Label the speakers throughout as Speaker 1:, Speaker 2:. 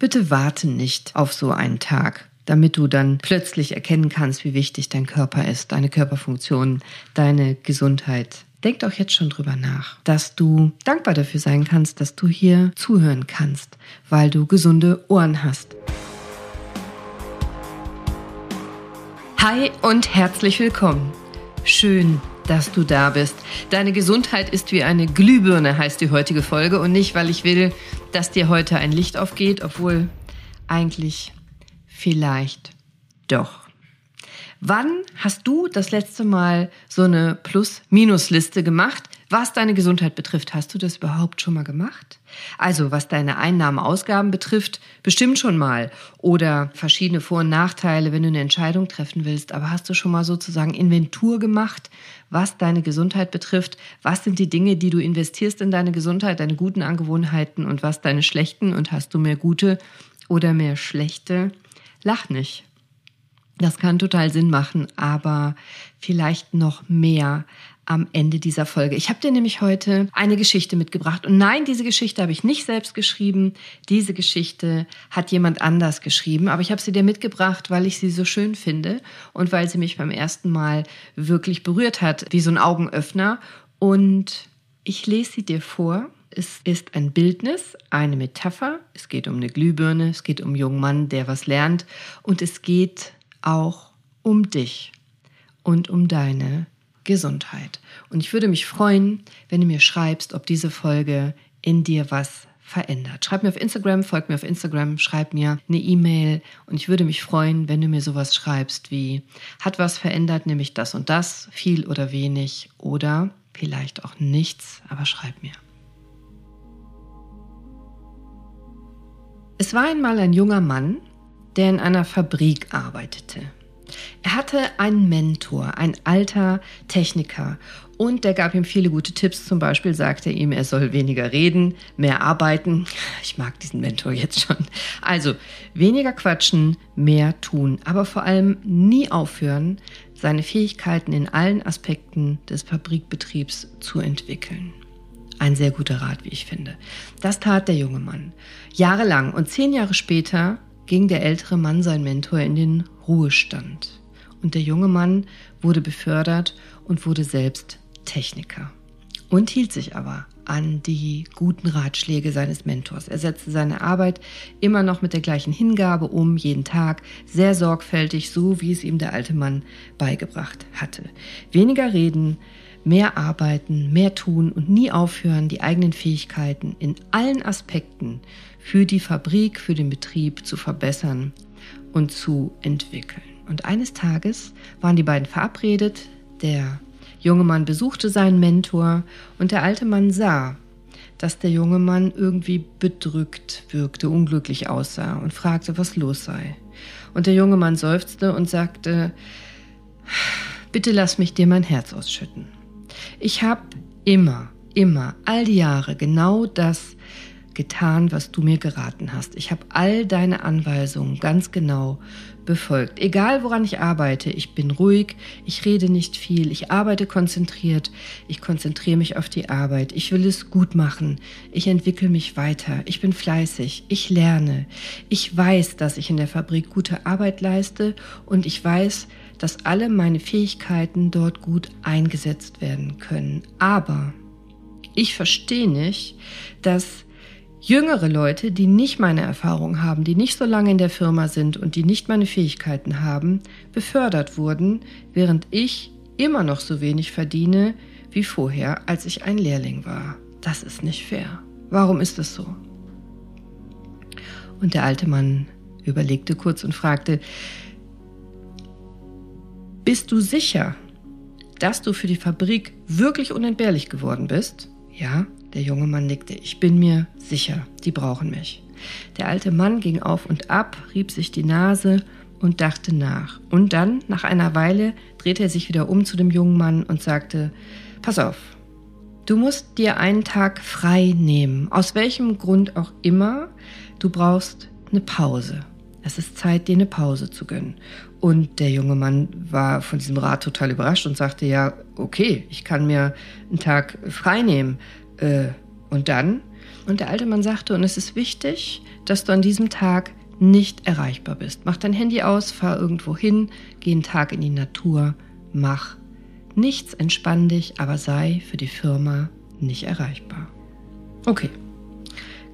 Speaker 1: Bitte warte nicht auf so einen Tag, damit du dann plötzlich erkennen kannst, wie wichtig dein Körper ist, deine Körperfunktion, deine Gesundheit. Denk doch jetzt schon drüber nach, dass du dankbar dafür sein kannst, dass du hier zuhören kannst, weil du gesunde Ohren hast. Hi und herzlich willkommen. Schön, dass du da bist. Deine Gesundheit ist wie eine Glühbirne, heißt die heutige Folge. Und nicht, weil ich will, dass dir heute ein Licht aufgeht, obwohl eigentlich vielleicht doch. Wann hast du das letzte Mal so eine Plus-Minus-Liste gemacht? Was deine Gesundheit betrifft, hast du das überhaupt schon mal gemacht? Also was deine Einnahmen, Ausgaben betrifft, bestimmt schon mal. Oder verschiedene Vor- und Nachteile, wenn du eine Entscheidung treffen willst. Aber hast du schon mal sozusagen Inventur gemacht, was deine Gesundheit betrifft? Was sind die Dinge, die du investierst in deine Gesundheit, deine guten Angewohnheiten und was deine schlechten? Und hast du mehr gute oder mehr schlechte? Lach nicht. Das kann total Sinn machen, aber vielleicht noch mehr am Ende dieser Folge. Ich habe dir nämlich heute eine Geschichte mitgebracht. Und nein, diese Geschichte habe ich nicht selbst geschrieben. Diese Geschichte hat jemand anders geschrieben. Aber ich habe sie dir mitgebracht, weil ich sie so schön finde und weil sie mich beim ersten Mal wirklich berührt hat, wie so ein Augenöffner. Und ich lese sie dir vor. Es ist ein Bildnis, eine Metapher. Es geht um eine Glühbirne, es geht um einen jungen Mann, der was lernt. Und es geht auch um dich und um deine Gesundheit. Und ich würde mich freuen, wenn du mir schreibst, ob diese Folge in dir was verändert. Schreib mir auf Instagram, folg mir auf Instagram, schreib mir eine E-Mail und ich würde mich freuen, wenn du mir sowas schreibst wie hat was verändert, nämlich das und das, viel oder wenig oder vielleicht auch nichts, aber schreib mir. Es war einmal ein junger Mann, der in einer Fabrik arbeitete. Er hatte einen Mentor, ein alter Techniker, und der gab ihm viele gute Tipps. Zum Beispiel sagte er ihm, er soll weniger reden, mehr arbeiten. Ich mag diesen Mentor jetzt schon. Also weniger quatschen, mehr tun, aber vor allem nie aufhören, seine Fähigkeiten in allen Aspekten des Fabrikbetriebs zu entwickeln. Ein sehr guter Rat, wie ich finde. Das tat der junge Mann. Jahrelang und zehn Jahre später ging der ältere Mann, sein Mentor, in den Ruhestand. Und der junge Mann wurde befördert und wurde selbst Techniker. Und hielt sich aber an die guten Ratschläge seines Mentors. Er setzte seine Arbeit immer noch mit der gleichen Hingabe um, jeden Tag, sehr sorgfältig, so wie es ihm der alte Mann beigebracht hatte. Weniger reden, mehr arbeiten, mehr tun und nie aufhören, die eigenen Fähigkeiten in allen Aspekten für die Fabrik, für den Betrieb zu verbessern und zu entwickeln. Und eines Tages waren die beiden verabredet, der junge Mann besuchte seinen Mentor und der alte Mann sah, dass der junge Mann irgendwie bedrückt wirkte, unglücklich aussah und fragte, was los sei. Und der junge Mann seufzte und sagte, bitte lass mich dir mein Herz ausschütten. Ich habe immer, immer, all die Jahre genau das getan, was du mir geraten hast. Ich habe all deine Anweisungen ganz genau befolgt. Egal woran ich arbeite, ich bin ruhig, ich rede nicht viel, ich arbeite konzentriert, ich konzentriere mich auf die Arbeit, ich will es gut machen, ich entwickle mich weiter, ich bin fleißig, ich lerne, ich weiß, dass ich in der Fabrik gute Arbeit leiste und ich weiß, dass alle meine Fähigkeiten dort gut eingesetzt werden können. Aber ich verstehe nicht, dass jüngere Leute, die nicht meine Erfahrung haben, die nicht so lange in der Firma sind und die nicht meine Fähigkeiten haben, befördert wurden, während ich immer noch so wenig verdiene wie vorher, als ich ein Lehrling war. Das ist nicht fair. Warum ist das so? Und der alte Mann überlegte kurz und fragte, bist du sicher, dass du für die Fabrik wirklich unentbehrlich geworden bist? Ja, der junge Mann nickte. Ich bin mir sicher, die brauchen mich. Der alte Mann ging auf und ab, rieb sich die Nase und dachte nach. Und dann, nach einer Weile, drehte er sich wieder um zu dem jungen Mann und sagte, Pass auf, du musst dir einen Tag frei nehmen, aus welchem Grund auch immer, du brauchst eine Pause. Es ist Zeit, dir eine Pause zu gönnen. Und der junge Mann war von diesem Rat total überrascht und sagte, ja, okay, ich kann mir einen Tag frei nehmen. Äh, und dann? Und der alte Mann sagte, und es ist wichtig, dass du an diesem Tag nicht erreichbar bist. Mach dein Handy aus, fahr irgendwo hin, geh einen Tag in die Natur, mach nichts, entspann dich, aber sei für die Firma nicht erreichbar. Okay,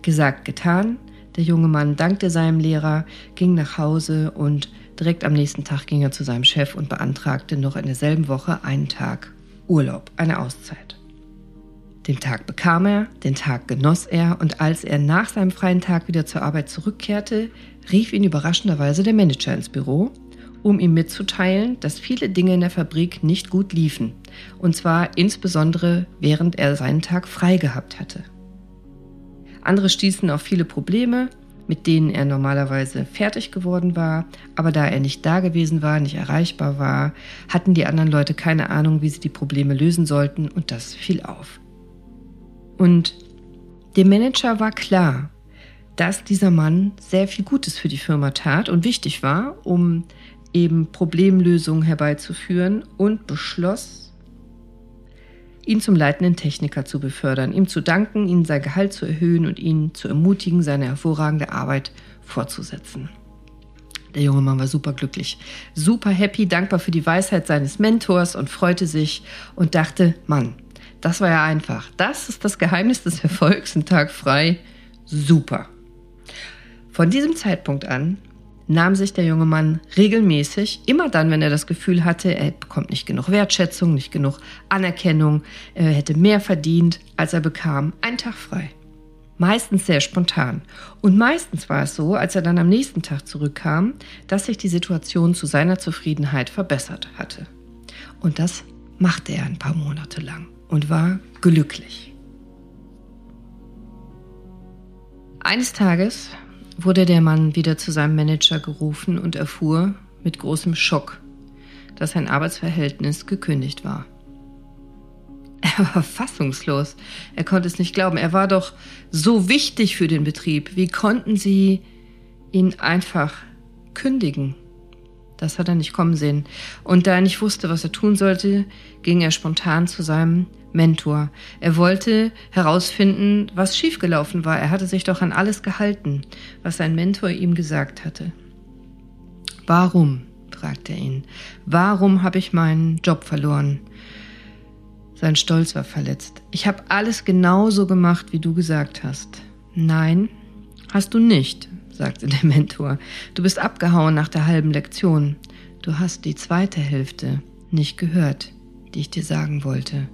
Speaker 1: gesagt, getan. Der junge Mann dankte seinem Lehrer, ging nach Hause und direkt am nächsten Tag ging er zu seinem Chef und beantragte noch in derselben Woche einen Tag Urlaub, eine Auszeit. Den Tag bekam er, den Tag genoss er und als er nach seinem freien Tag wieder zur Arbeit zurückkehrte, rief ihn überraschenderweise der Manager ins Büro, um ihm mitzuteilen, dass viele Dinge in der Fabrik nicht gut liefen, und zwar insbesondere während er seinen Tag frei gehabt hatte. Andere stießen auf viele Probleme, mit denen er normalerweise fertig geworden war, aber da er nicht da gewesen war, nicht erreichbar war, hatten die anderen Leute keine Ahnung, wie sie die Probleme lösen sollten und das fiel auf. Und dem Manager war klar, dass dieser Mann sehr viel Gutes für die Firma tat und wichtig war, um eben Problemlösungen herbeizuführen und beschloss, ihn zum leitenden Techniker zu befördern, ihm zu danken, ihm sein Gehalt zu erhöhen und ihn zu ermutigen, seine hervorragende Arbeit fortzusetzen. Der junge Mann war super glücklich, super happy, dankbar für die Weisheit seines Mentors und freute sich und dachte, Mann, das war ja einfach. Das ist das Geheimnis des Erfolgs, ein Tag frei. Super. Von diesem Zeitpunkt an nahm sich der junge Mann regelmäßig, immer dann, wenn er das Gefühl hatte, er bekommt nicht genug Wertschätzung, nicht genug Anerkennung, er hätte mehr verdient, als er bekam, einen Tag frei. Meistens sehr spontan. Und meistens war es so, als er dann am nächsten Tag zurückkam, dass sich die Situation zu seiner Zufriedenheit verbessert hatte. Und das machte er ein paar Monate lang und war glücklich. Eines Tages wurde der Mann wieder zu seinem Manager gerufen und erfuhr mit großem Schock, dass sein Arbeitsverhältnis gekündigt war. Er war fassungslos. Er konnte es nicht glauben. Er war doch so wichtig für den Betrieb. Wie konnten sie ihn einfach kündigen? Das hat er nicht kommen sehen. Und da er nicht wusste, was er tun sollte, ging er spontan zu seinem Mentor. Er wollte herausfinden, was schiefgelaufen war. Er hatte sich doch an alles gehalten, was sein Mentor ihm gesagt hatte. Warum? fragte er ihn. Warum habe ich meinen Job verloren? Sein Stolz war verletzt. Ich habe alles genauso gemacht, wie du gesagt hast. Nein, hast du nicht, sagte der Mentor. Du bist abgehauen nach der halben Lektion. Du hast die zweite Hälfte nicht gehört, die ich dir sagen wollte.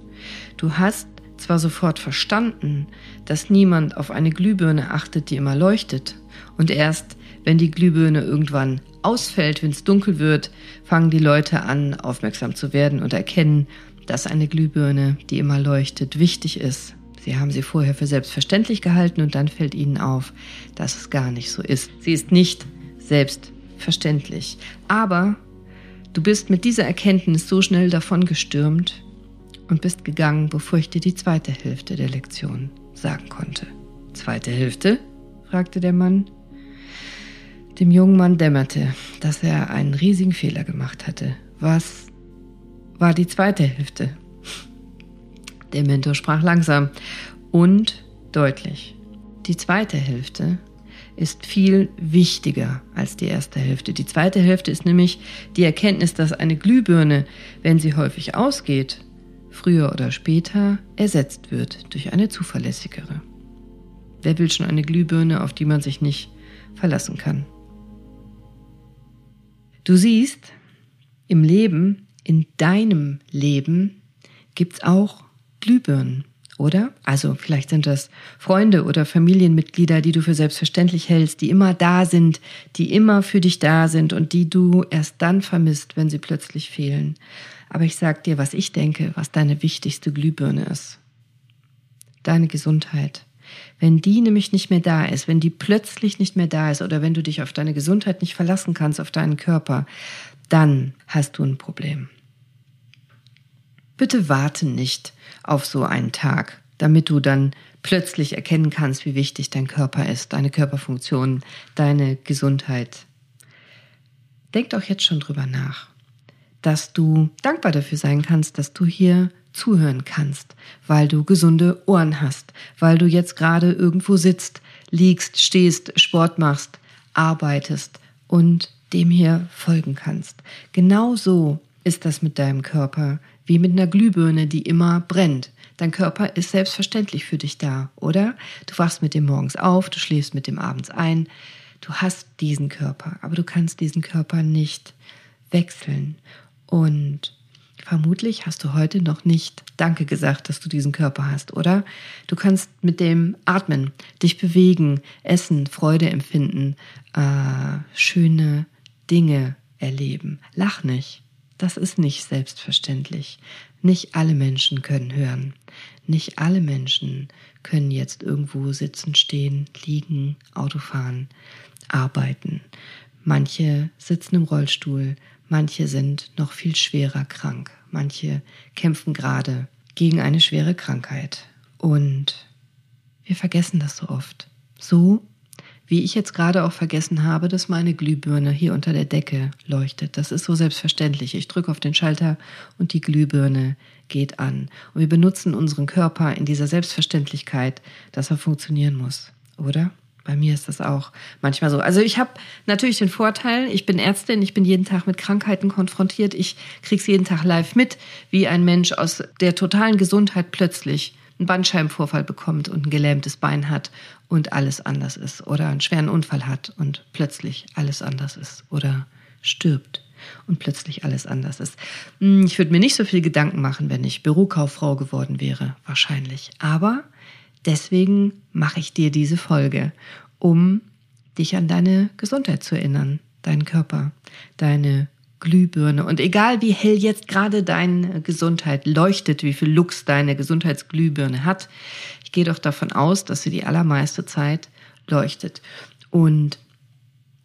Speaker 1: Du hast zwar sofort verstanden, dass niemand auf eine Glühbirne achtet, die immer leuchtet, und erst wenn die Glühbirne irgendwann ausfällt, wenn es dunkel wird, fangen die Leute an, aufmerksam zu werden und erkennen, dass eine Glühbirne, die immer leuchtet, wichtig ist. Sie haben sie vorher für selbstverständlich gehalten und dann fällt ihnen auf, dass es gar nicht so ist. Sie ist nicht selbstverständlich. Aber du bist mit dieser Erkenntnis so schnell davon gestürmt, und bist gegangen, bevor ich dir die zweite Hälfte der Lektion sagen konnte. Zweite Hälfte? fragte der Mann. Dem jungen Mann dämmerte, dass er einen riesigen Fehler gemacht hatte. Was war die zweite Hälfte? Der Mentor sprach langsam und deutlich. Die zweite Hälfte ist viel wichtiger als die erste Hälfte. Die zweite Hälfte ist nämlich die Erkenntnis, dass eine Glühbirne, wenn sie häufig ausgeht, früher oder später ersetzt wird durch eine zuverlässigere. Wer will schon eine Glühbirne, auf die man sich nicht verlassen kann? Du siehst, im Leben, in deinem Leben, gibt es auch Glühbirnen, oder? Also vielleicht sind das Freunde oder Familienmitglieder, die du für selbstverständlich hältst, die immer da sind, die immer für dich da sind und die du erst dann vermisst, wenn sie plötzlich fehlen. Aber ich sag dir, was ich denke, was deine wichtigste Glühbirne ist. Deine Gesundheit. Wenn die nämlich nicht mehr da ist, wenn die plötzlich nicht mehr da ist oder wenn du dich auf deine Gesundheit nicht verlassen kannst, auf deinen Körper, dann hast du ein Problem. Bitte warte nicht auf so einen Tag, damit du dann plötzlich erkennen kannst, wie wichtig dein Körper ist, deine Körperfunktion, deine Gesundheit. Denk doch jetzt schon drüber nach dass du dankbar dafür sein kannst, dass du hier zuhören kannst, weil du gesunde Ohren hast, weil du jetzt gerade irgendwo sitzt, liegst, stehst, Sport machst, arbeitest und dem hier folgen kannst. Genau so ist das mit deinem Körper, wie mit einer Glühbirne, die immer brennt. Dein Körper ist selbstverständlich für dich da, oder? Du wachst mit dem morgens auf, du schläfst mit dem abends ein. Du hast diesen Körper, aber du kannst diesen Körper nicht wechseln. Und vermutlich hast du heute noch nicht Danke gesagt, dass du diesen Körper hast, oder? Du kannst mit dem atmen, dich bewegen, essen, Freude empfinden, äh, schöne Dinge erleben. Lach nicht. Das ist nicht selbstverständlich. Nicht alle Menschen können hören. Nicht alle Menschen können jetzt irgendwo sitzen, stehen, liegen, Auto fahren, arbeiten. Manche sitzen im Rollstuhl, manche sind noch viel schwerer krank, manche kämpfen gerade gegen eine schwere Krankheit. Und wir vergessen das so oft. So wie ich jetzt gerade auch vergessen habe, dass meine Glühbirne hier unter der Decke leuchtet. Das ist so selbstverständlich. Ich drücke auf den Schalter und die Glühbirne geht an. Und wir benutzen unseren Körper in dieser Selbstverständlichkeit, dass er funktionieren muss, oder? Bei mir ist das auch manchmal so. Also ich habe natürlich den Vorteil, ich bin Ärztin, ich bin jeden Tag mit Krankheiten konfrontiert, ich krieg's jeden Tag live mit, wie ein Mensch aus der totalen Gesundheit plötzlich einen Bandscheibenvorfall bekommt und ein gelähmtes Bein hat und alles anders ist oder einen schweren Unfall hat und plötzlich alles anders ist oder stirbt und plötzlich alles anders ist. Hm, ich würde mir nicht so viel Gedanken machen, wenn ich Bürokauffrau geworden wäre, wahrscheinlich. Aber deswegen mache ich dir diese Folge, um dich an deine Gesundheit zu erinnern, deinen Körper, deine Glühbirne. Und egal wie hell jetzt gerade deine Gesundheit leuchtet, wie viel Lux deine Gesundheitsglühbirne hat, ich gehe doch davon aus, dass sie die allermeiste Zeit leuchtet. Und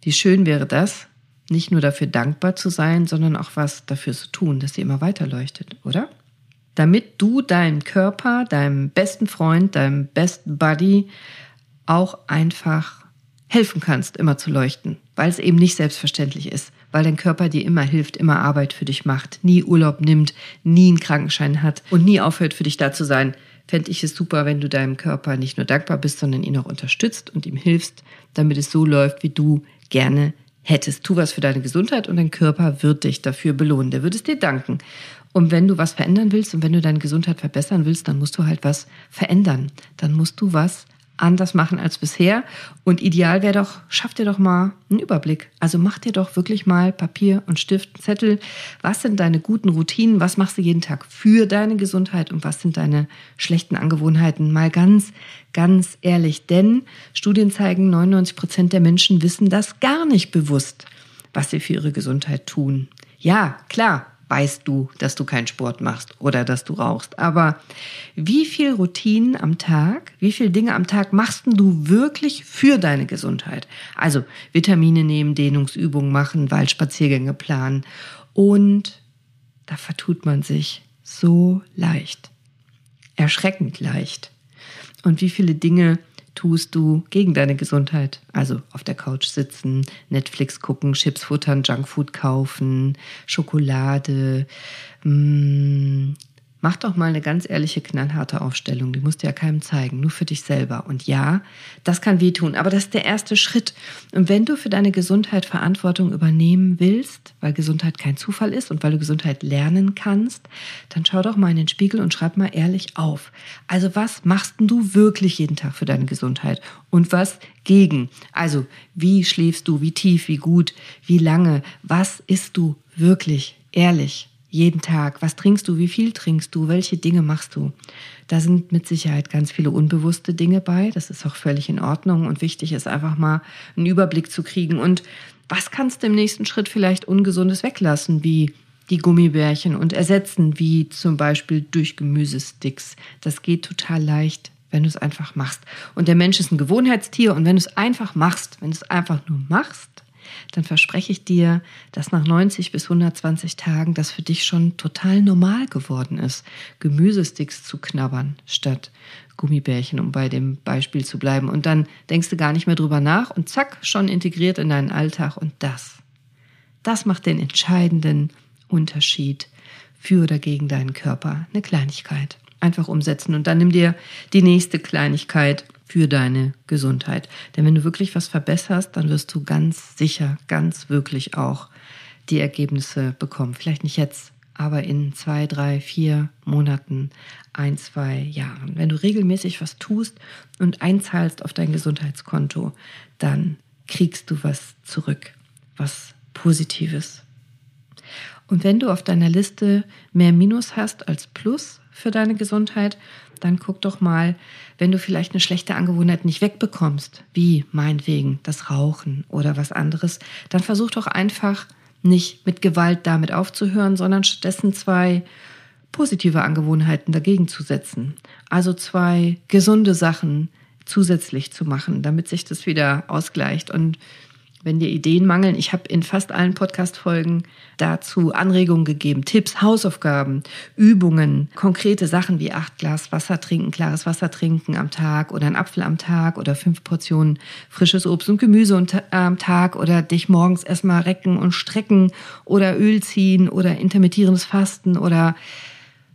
Speaker 1: wie schön wäre das, nicht nur dafür dankbar zu sein, sondern auch was dafür zu tun, dass sie immer weiter leuchtet, oder? Damit du deinem Körper, deinem besten Freund, deinem besten Buddy auch einfach helfen kannst, immer zu leuchten, weil es eben nicht selbstverständlich ist weil dein Körper dir immer hilft, immer Arbeit für dich macht, nie Urlaub nimmt, nie einen Krankenschein hat und nie aufhört, für dich da zu sein, fände ich es super, wenn du deinem Körper nicht nur dankbar bist, sondern ihn auch unterstützt und ihm hilfst, damit es so läuft, wie du gerne hättest. Tu was für deine Gesundheit und dein Körper wird dich dafür belohnen. Der wird es dir danken. Und wenn du was verändern willst und wenn du deine Gesundheit verbessern willst, dann musst du halt was verändern. Dann musst du was anders machen als bisher. Und ideal wäre doch, schaff dir doch mal einen Überblick. Also mach dir doch wirklich mal Papier und Stift, Zettel. Was sind deine guten Routinen? Was machst du jeden Tag für deine Gesundheit? Und was sind deine schlechten Angewohnheiten? Mal ganz, ganz ehrlich. Denn Studien zeigen, 99 Prozent der Menschen wissen das gar nicht bewusst, was sie für ihre Gesundheit tun. Ja, klar, weißt du, dass du keinen Sport machst oder dass du rauchst. Aber wie viel Routinen am Tag, wie viel Dinge am Tag machst du wirklich für deine Gesundheit? Also Vitamine nehmen, Dehnungsübungen machen, Waldspaziergänge planen. Und da vertut man sich so leicht. Erschreckend leicht. Und wie viele Dinge tust du gegen deine Gesundheit? Also auf der Couch sitzen, Netflix gucken, Chips futtern, Junkfood kaufen, Schokolade, mh, mm, Mach doch mal eine ganz ehrliche, knallharte Aufstellung. Die musst du ja keinem zeigen, nur für dich selber. Und ja, das kann wehtun, aber das ist der erste Schritt. Und wenn du für deine Gesundheit Verantwortung übernehmen willst, weil Gesundheit kein Zufall ist und weil du Gesundheit lernen kannst, dann schau doch mal in den Spiegel und schreib mal ehrlich auf. Also was machst du wirklich jeden Tag für deine Gesundheit? Und was gegen? Also wie schläfst du? Wie tief? Wie gut? Wie lange? Was isst du wirklich? Ehrlich jeden Tag. Was trinkst du? Wie viel trinkst du? Welche Dinge machst du? Da sind mit Sicherheit ganz viele unbewusste Dinge bei. Das ist auch völlig in Ordnung und wichtig ist einfach mal einen Überblick zu kriegen. Und was kannst du im nächsten Schritt vielleicht Ungesundes weglassen, wie die Gummibärchen und ersetzen, wie zum Beispiel durch Gemüsesticks. Das geht total leicht, wenn du es einfach machst. Und der Mensch ist ein Gewohnheitstier und wenn du es einfach machst, wenn du es einfach nur machst, dann verspreche ich dir, dass nach 90 bis 120 Tagen das für dich schon total normal geworden ist, Gemüsesticks zu knabbern statt Gummibärchen, um bei dem Beispiel zu bleiben. Und dann denkst du gar nicht mehr drüber nach und zack, schon integriert in deinen Alltag. Und das, das macht den entscheidenden Unterschied für oder gegen deinen Körper. Eine Kleinigkeit. Einfach umsetzen und dann nimm dir die nächste Kleinigkeit für deine Gesundheit. Denn wenn du wirklich was verbesserst, dann wirst du ganz sicher, ganz wirklich auch die Ergebnisse bekommen. Vielleicht nicht jetzt, aber in zwei, drei, vier Monaten, ein, zwei Jahren. Wenn du regelmäßig was tust und einzahlst auf dein Gesundheitskonto, dann kriegst du was zurück, was Positives. Und wenn du auf deiner Liste mehr Minus hast als Plus für deine Gesundheit, dann guck doch mal, wenn du vielleicht eine schlechte Angewohnheit nicht wegbekommst, wie meinetwegen das Rauchen oder was anderes, dann versuch doch einfach nicht mit Gewalt damit aufzuhören, sondern stattdessen zwei positive Angewohnheiten dagegen zu setzen. Also zwei gesunde Sachen zusätzlich zu machen, damit sich das wieder ausgleicht. Und wenn dir Ideen mangeln, ich habe in fast allen Podcast-Folgen dazu Anregungen gegeben, Tipps, Hausaufgaben, Übungen, konkrete Sachen wie acht Glas Wasser trinken, klares Wasser trinken am Tag oder ein Apfel am Tag oder fünf Portionen frisches Obst und Gemüse am Tag oder dich morgens erstmal recken und strecken oder Öl ziehen oder intermittierendes Fasten oder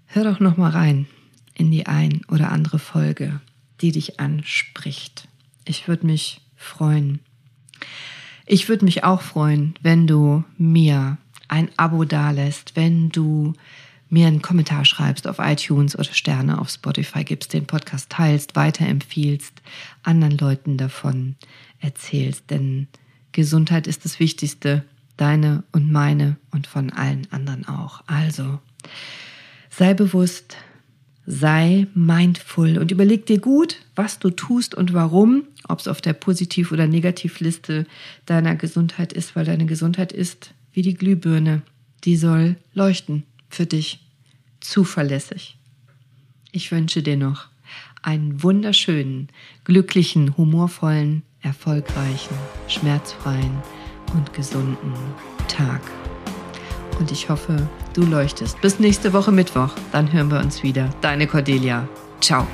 Speaker 1: hör doch noch mal rein in die ein oder andere Folge, die dich anspricht. Ich würde mich freuen. Ich würde mich auch freuen, wenn du mir ein Abo dalässt, wenn du mir einen Kommentar schreibst auf iTunes oder Sterne auf Spotify gibst, den Podcast teilst, weiterempfiehlst, anderen Leuten davon erzählst. Denn Gesundheit ist das Wichtigste, deine und meine und von allen anderen auch. Also sei bewusst, sei mindful und überleg dir gut, was du tust und warum, ob es auf der Positiv- oder Negativliste deiner Gesundheit ist, weil deine Gesundheit ist wie die Glühbirne, die soll leuchten für dich, zuverlässig. Ich wünsche dir noch einen wunderschönen, glücklichen, humorvollen, erfolgreichen, schmerzfreien und gesunden Tag. Und ich hoffe, du leuchtest. Bis nächste Woche Mittwoch. Dann hören wir uns wieder. Deine Cordelia. Ciao.